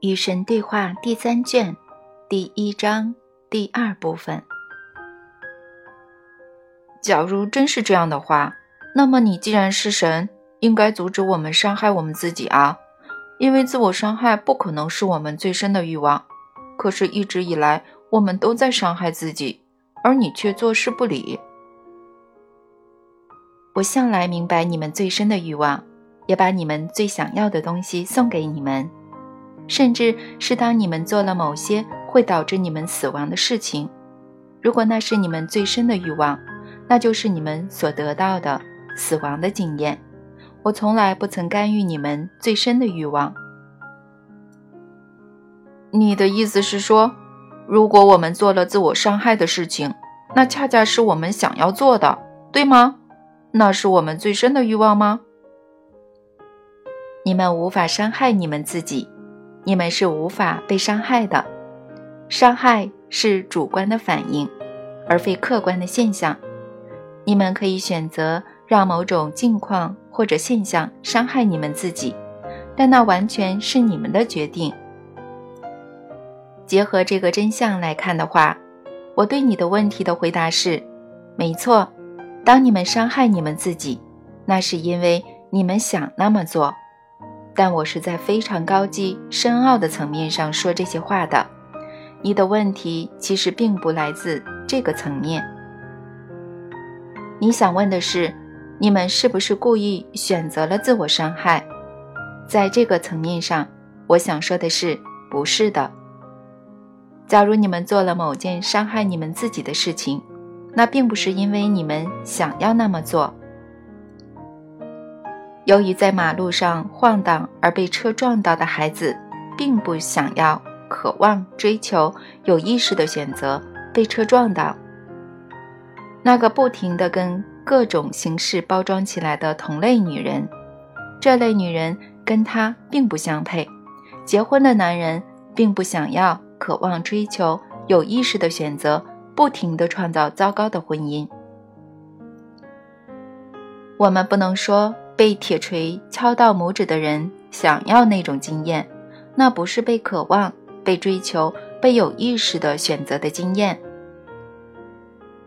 与神对话第三卷第一章第二部分。假如真是这样的话，那么你既然是神，应该阻止我们伤害我们自己啊！因为自我伤害不可能是我们最深的欲望。可是，一直以来我们都在伤害自己，而你却坐视不理。我向来明白你们最深的欲望，也把你们最想要的东西送给你们。甚至是当你们做了某些会导致你们死亡的事情，如果那是你们最深的欲望，那就是你们所得到的死亡的经验。我从来不曾干预你们最深的欲望。你的意思是说，如果我们做了自我伤害的事情，那恰恰是我们想要做的，对吗？那是我们最深的欲望吗？你们无法伤害你们自己。你们是无法被伤害的，伤害是主观的反应，而非客观的现象。你们可以选择让某种境况或者现象伤害你们自己，但那完全是你们的决定。结合这个真相来看的话，我对你的问题的回答是：没错，当你们伤害你们自己，那是因为你们想那么做。但我是在非常高级、深奥的层面上说这些话的。你的问题其实并不来自这个层面。你想问的是，你们是不是故意选择了自我伤害？在这个层面上，我想说的是，不是的。假如你们做了某件伤害你们自己的事情，那并不是因为你们想要那么做。由于在马路上晃荡而被车撞到的孩子，并不想要、渴望、追求、有意识的选择被车撞到。那个不停地跟各种形式包装起来的同类女人，这类女人跟他并不相配。结婚的男人并不想要、渴望、追求、有意识的选择，不停地创造糟糕的婚姻。我们不能说。被铁锤敲到拇指的人想要那种经验，那不是被渴望、被追求、被有意识的选择的经验。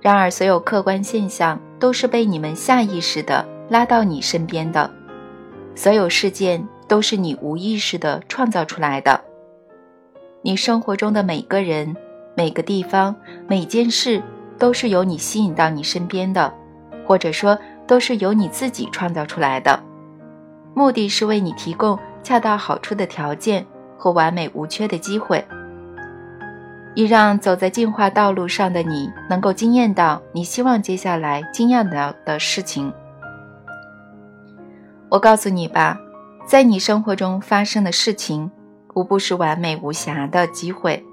然而，所有客观现象都是被你们下意识的拉到你身边的，所有事件都是你无意识的创造出来的。你生活中的每个人、每个地方、每件事，都是由你吸引到你身边的，或者说。都是由你自己创造出来的，目的是为你提供恰到好处的条件和完美无缺的机会，以让走在进化道路上的你能够惊艳到你希望接下来惊艳到的事情。我告诉你吧，在你生活中发生的事情，无不是完美无瑕的机会，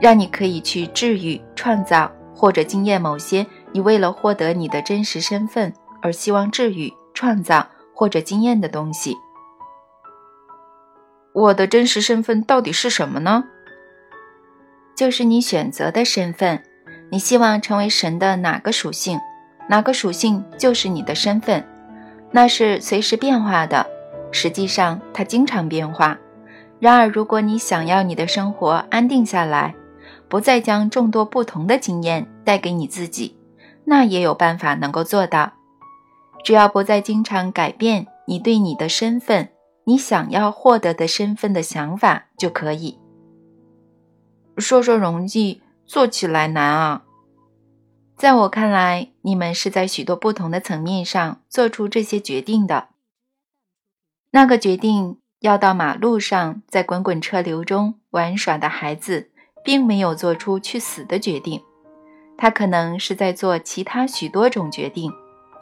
让你可以去治愈、创造或者惊艳某些你为了获得你的真实身份。而希望治愈、创造或者经验的东西。我的真实身份到底是什么呢？就是你选择的身份。你希望成为神的哪个属性？哪个属性就是你的身份。那是随时变化的，实际上它经常变化。然而，如果你想要你的生活安定下来，不再将众多不同的经验带给你自己，那也有办法能够做到。只要不再经常改变你对你的身份、你想要获得的身份的想法就可以。说说容易，做起来难啊！在我看来，你们是在许多不同的层面上做出这些决定的。那个决定要到马路上在滚滚车流中玩耍的孩子，并没有做出去死的决定，他可能是在做其他许多种决定。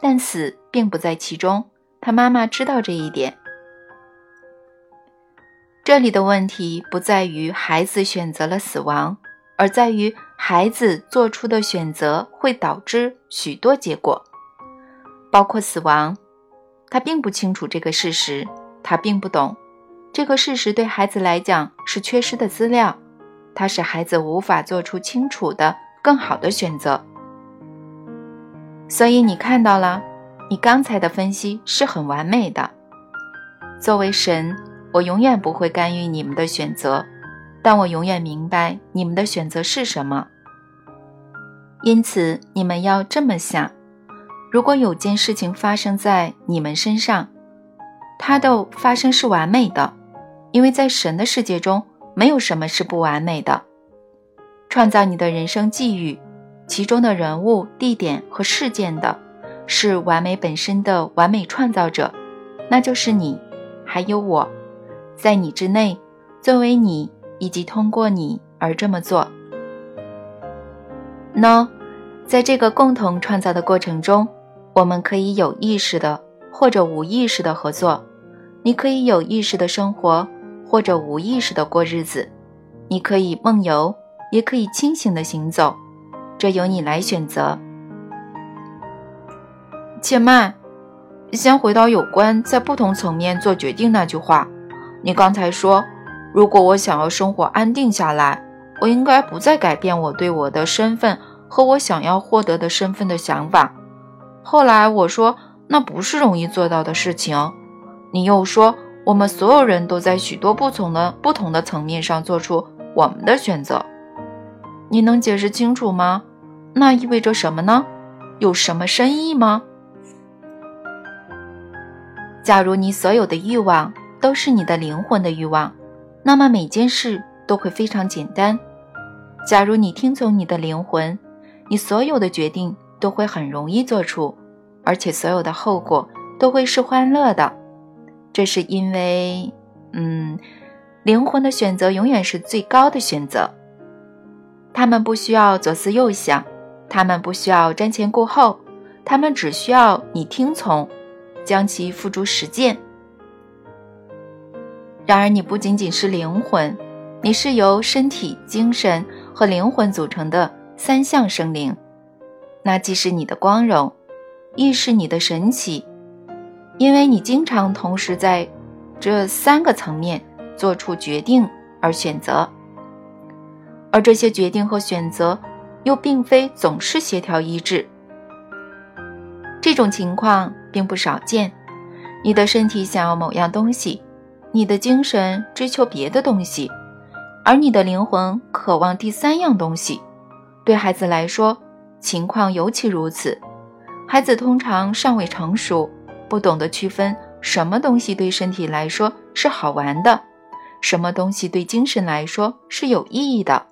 但死并不在其中，他妈妈知道这一点。这里的问题不在于孩子选择了死亡，而在于孩子做出的选择会导致许多结果，包括死亡。他并不清楚这个事实，他并不懂这个事实对孩子来讲是缺失的资料，它使孩子无法做出清楚的、更好的选择。所以你看到了，你刚才的分析是很完美的。作为神，我永远不会干预你们的选择，但我永远明白你们的选择是什么。因此，你们要这么想：如果有件事情发生在你们身上，它的发生是完美的，因为在神的世界中，没有什么是不完美的。创造你的人生际遇，其中的人物、地点和事件的，是完美本身的完美创造者，那就是你，还有我。在你之内，作为你以及通过你而这么做。No，在这个共同创造的过程中，我们可以有意识的或者无意识的合作。你可以有意识的生活，或者无意识的过日子。你可以梦游，也可以清醒的行走，这由你来选择。且慢，先回到有关在不同层面做决定那句话。你刚才说，如果我想要生活安定下来，我应该不再改变我对我的身份和我想要获得的身份的想法。后来我说，那不是容易做到的事情。你又说，我们所有人都在许多不同的不同的层面上做出我们的选择。你能解释清楚吗？那意味着什么呢？有什么深意吗？假如你所有的欲望。都是你的灵魂的欲望，那么每件事都会非常简单。假如你听从你的灵魂，你所有的决定都会很容易做出，而且所有的后果都会是欢乐的。这是因为，嗯，灵魂的选择永远是最高的选择。他们不需要左思右想，他们不需要瞻前顾后，他们只需要你听从，将其付诸实践。然而，你不仅仅是灵魂，你是由身体、精神和灵魂组成的三项生灵。那既是你的光荣，亦是你的神奇，因为你经常同时在这三个层面做出决定而选择，而这些决定和选择又并非总是协调一致。这种情况并不少见。你的身体想要某样东西。你的精神追求别的东西，而你的灵魂渴望第三样东西。对孩子来说，情况尤其如此。孩子通常尚未成熟，不懂得区分什么东西对身体来说是好玩的，什么东西对精神来说是有意义的。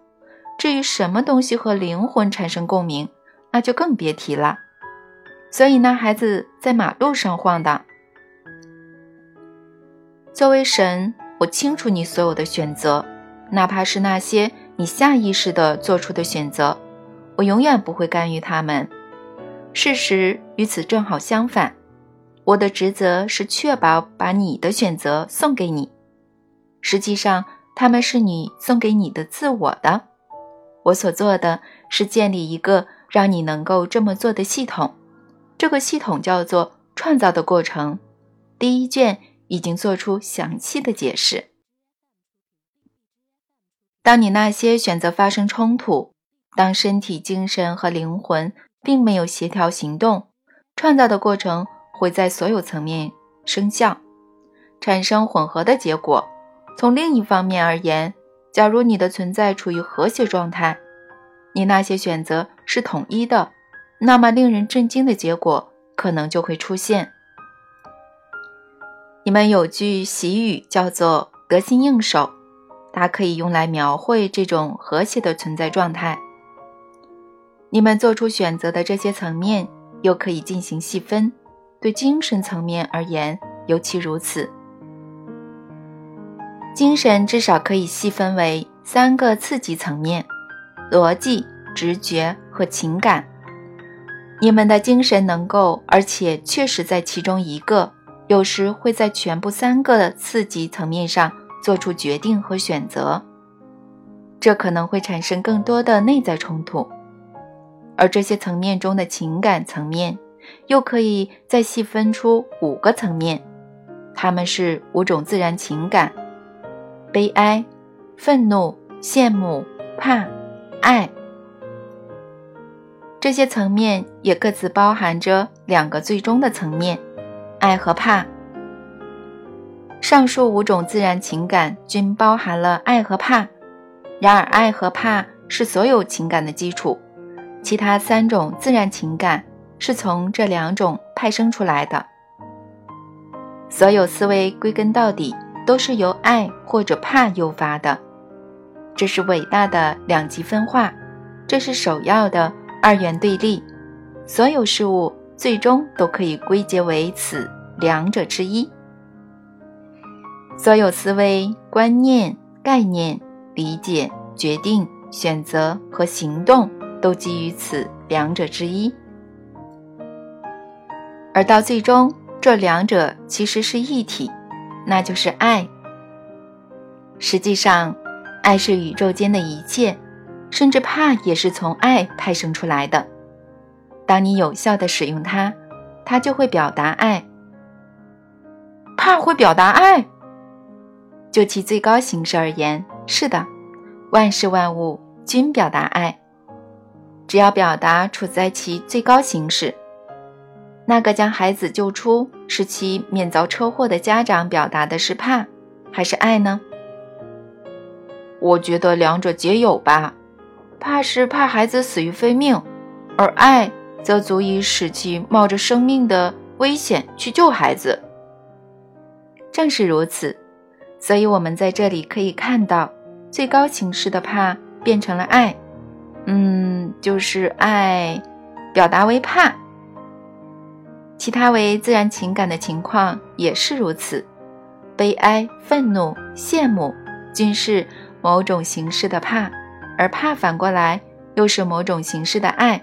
至于什么东西和灵魂产生共鸣，那就更别提了。所以，那孩子在马路上晃荡。作为神，我清楚你所有的选择，哪怕是那些你下意识的做出的选择，我永远不会干预他们。事实与此正好相反，我的职责是确保把你的选择送给你。实际上，他们是你送给你的自我的。我所做的是建立一个让你能够这么做的系统，这个系统叫做创造的过程。第一卷。已经做出详细的解释。当你那些选择发生冲突，当身体、精神和灵魂并没有协调行动，创造的过程会在所有层面生效，产生混合的结果。从另一方面而言，假如你的存在处于和谐状态，你那些选择是统一的，那么令人震惊的结果可能就会出现。你们有句习语叫做“得心应手”，它可以用来描绘这种和谐的存在状态。你们做出选择的这些层面又可以进行细分，对精神层面而言尤其如此。精神至少可以细分为三个次级层面：逻辑、直觉和情感。你们的精神能够，而且确实在其中一个。有时会在全部三个的次级层面上做出决定和选择，这可能会产生更多的内在冲突。而这些层面中的情感层面，又可以再细分出五个层面，它们是五种自然情感：悲哀、愤怒、羡慕、怕、爱。这些层面也各自包含着两个最终的层面。爱和怕。上述五种自然情感均包含了爱和怕，然而爱和怕是所有情感的基础，其他三种自然情感是从这两种派生出来的。所有思维归根到底都是由爱或者怕诱发的，这是伟大的两极分化，这是首要的二元对立。所有事物最终都可以归结为此两者之一。所有思维、观念、概念、理解、决定、选择和行动都基于此两者之一，而到最终。这两者其实是一体，那就是爱。实际上，爱是宇宙间的一切，甚至怕也是从爱派生出来的。当你有效的使用它，它就会表达爱。怕会表达爱？就其最高形式而言，是的，万事万物均表达爱，只要表达处在其最高形式。那个将孩子救出，使其免遭车祸的家长表达的是怕，还是爱呢？我觉得两者皆有吧。怕是怕孩子死于非命，而爱则足以使其冒着生命的危险去救孩子。正是如此，所以我们在这里可以看到，最高形式的怕变成了爱，嗯，就是爱表达为怕。其他为自然情感的情况也是如此，悲哀、愤怒、羡慕均是某种形式的怕，而怕反过来又是某种形式的爱，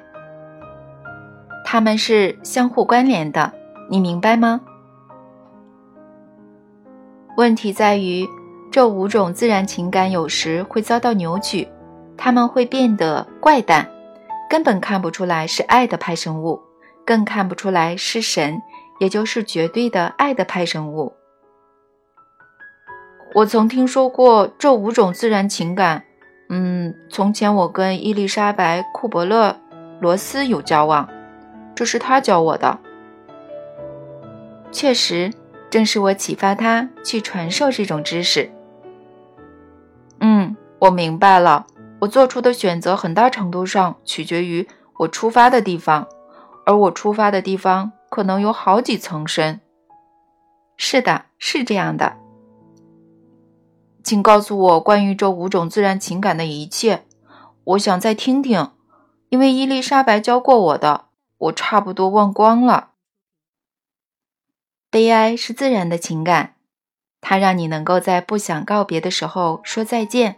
它们是相互关联的，你明白吗？问题在于，这五种自然情感有时会遭到扭曲，它们会变得怪诞，根本看不出来是爱的派生物。更看不出来是神，也就是绝对的爱的派生物。我曾听说过这五种自然情感。嗯，从前我跟伊丽莎白·库伯勒·罗斯有交往，这是他教我的。确实，正是我启发他去传授这种知识。嗯，我明白了。我做出的选择很大程度上取决于我出发的地方。而我出发的地方可能有好几层深。是的，是这样的。请告诉我关于这五种自然情感的一切，我想再听听，因为伊丽莎白教过我的，我差不多忘光了。悲哀是自然的情感，它让你能够在不想告别的时候说再见，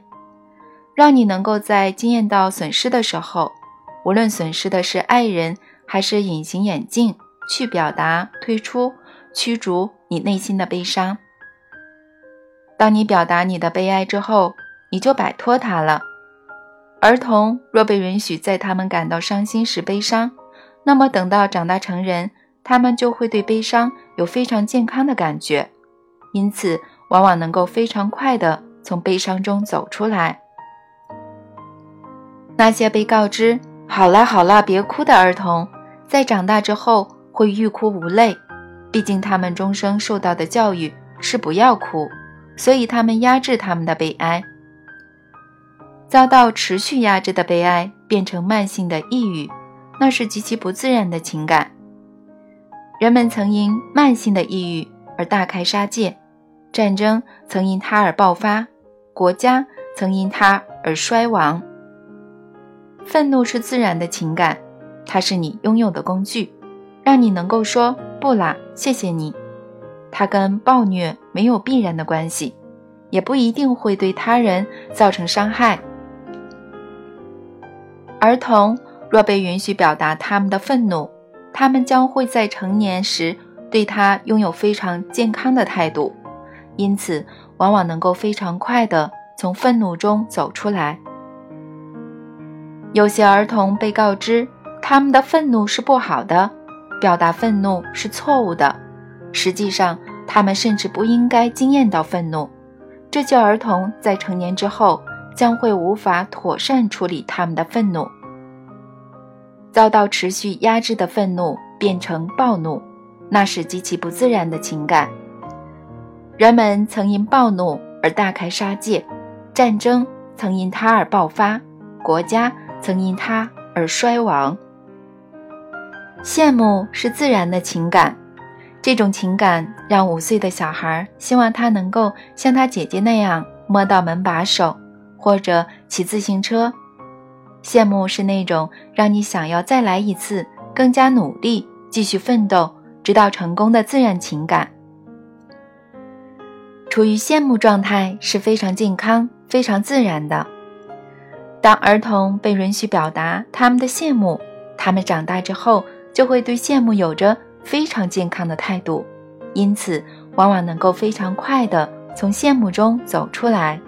让你能够在经验到损失的时候，无论损失的是爱人。还是隐形眼镜去表达、推出、驱逐你内心的悲伤。当你表达你的悲哀之后，你就摆脱它了。儿童若被允许在他们感到伤心时悲伤，那么等到长大成人，他们就会对悲伤有非常健康的感觉，因此往往能够非常快地从悲伤中走出来。那些被告知“好了好了，别哭”的儿童。在长大之后会欲哭无泪，毕竟他们终生受到的教育是不要哭，所以他们压制他们的悲哀。遭到持续压制的悲哀变成慢性的抑郁，那是极其不自然的情感。人们曾因慢性的抑郁而大开杀戒，战争曾因它而爆发，国家曾因它而衰亡。愤怒是自然的情感。它是你拥有的工具，让你能够说不啦，谢谢你。它跟暴虐没有必然的关系，也不一定会对他人造成伤害。儿童若被允许表达他们的愤怒，他们将会在成年时对他拥有非常健康的态度，因此往往能够非常快地从愤怒中走出来。有些儿童被告知。他们的愤怒是不好的，表达愤怒是错误的。实际上，他们甚至不应该经验到愤怒。这些儿童在成年之后将会无法妥善处理他们的愤怒，遭到持续压制的愤怒变成暴怒，那是极其不自然的情感。人们曾因暴怒而大开杀戒，战争曾因他而爆发，国家曾因他而衰亡。羡慕是自然的情感，这种情感让五岁的小孩希望他能够像他姐姐那样摸到门把手，或者骑自行车。羡慕是那种让你想要再来一次，更加努力，继续奋斗，直到成功的自然情感。处于羡慕状态是非常健康、非常自然的。当儿童被允许表达他们的羡慕，他们长大之后就会对羡慕有着非常健康的态度，因此往往能够非常快的从羡慕中走出来。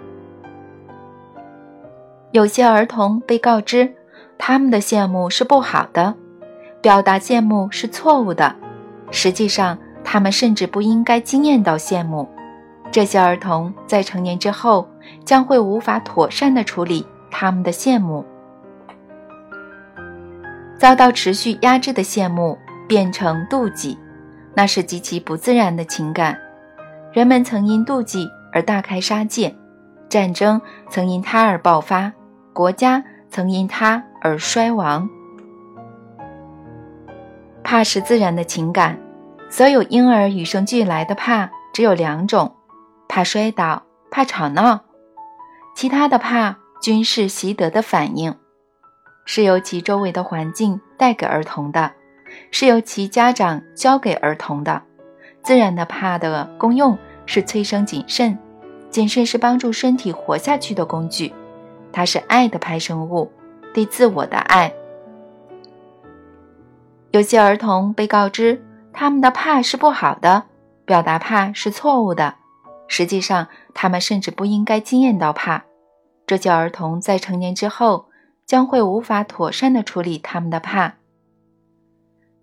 有些儿童被告知，他们的羡慕是不好的，表达羡慕是错误的。实际上，他们甚至不应该惊艳到羡慕。这些儿童在成年之后，将会无法妥善地处理他们的羡慕，遭到持续压制的羡慕变成妒忌，那是极其不自然的情感。人们曾因妒忌而大开杀戒，战争曾因他而爆发。国家曾因他而衰亡。怕是自然的情感，所有婴儿与生俱来的怕只有两种：怕摔倒，怕吵闹。其他的怕均是习得的反应，是由其周围的环境带给儿童的，是由其家长教给儿童的。自然的怕的功用是催生谨慎，谨慎是帮助身体活下去的工具。它是爱的派生物，对自我的爱。有些儿童被告知他们的怕是不好的，表达怕是错误的。实际上，他们甚至不应该经验到怕。这些儿童在成年之后将会无法妥善的处理他们的怕，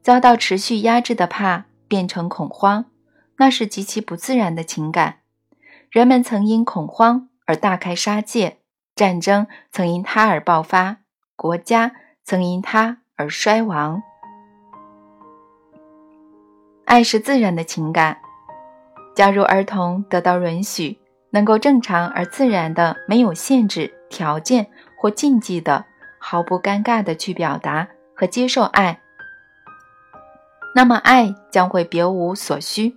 遭到持续压制的怕变成恐慌，那是极其不自然的情感。人们曾因恐慌而大开杀戒。战争曾因他而爆发，国家曾因他而衰亡。爱是自然的情感。假如儿童得到允许，能够正常而自然的、没有限制、条件或禁忌的、毫不尴尬的去表达和接受爱，那么爱将会别无所需，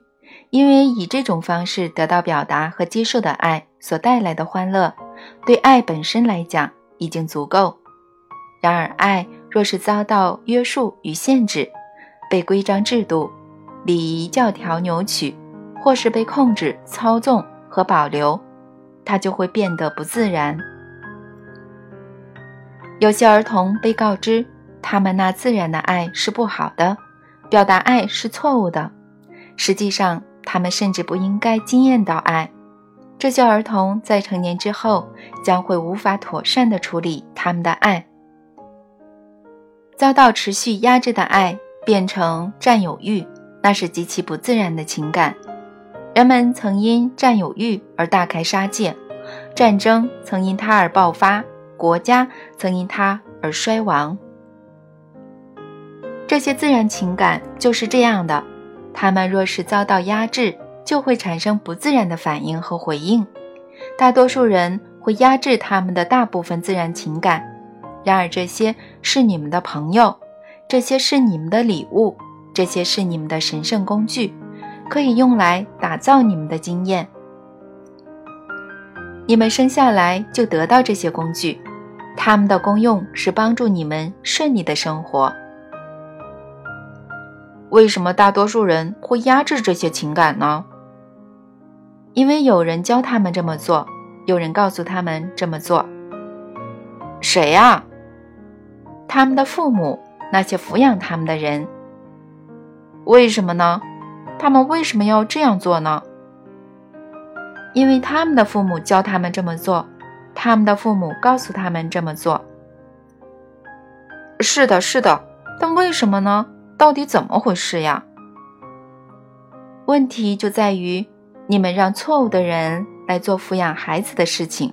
因为以这种方式得到表达和接受的爱所带来的欢乐。对爱本身来讲已经足够，然而爱若是遭到约束与限制，被规章制度、礼仪教条扭曲，或是被控制、操纵和保留，它就会变得不自然。有些儿童被告知，他们那自然的爱是不好的，表达爱是错误的。实际上，他们甚至不应该经验到爱。这些儿童在成年之后将会无法妥善地处理他们的爱，遭到持续压制的爱变成占有欲，那是极其不自然的情感。人们曾因占有欲而大开杀戒，战争曾因它而爆发，国家曾因它而衰亡。这些自然情感就是这样的，他们若是遭到压制。就会产生不自然的反应和回应。大多数人会压制他们的大部分自然情感，然而这些是你们的朋友，这些是你们的礼物，这些是你们的神圣工具，可以用来打造你们的经验。你们生下来就得到这些工具，它们的功用是帮助你们顺利的生活。为什么大多数人会压制这些情感呢？因为有人教他们这么做，有人告诉他们这么做。谁呀？他们的父母，那些抚养他们的人。为什么呢？他们为什么要这样做呢？因为他们的父母教他们这么做，他们的父母告诉他们这么做。是的，是的，但为什么呢？到底怎么回事呀？问题就在于。你们让错误的人来做抚养孩子的事情，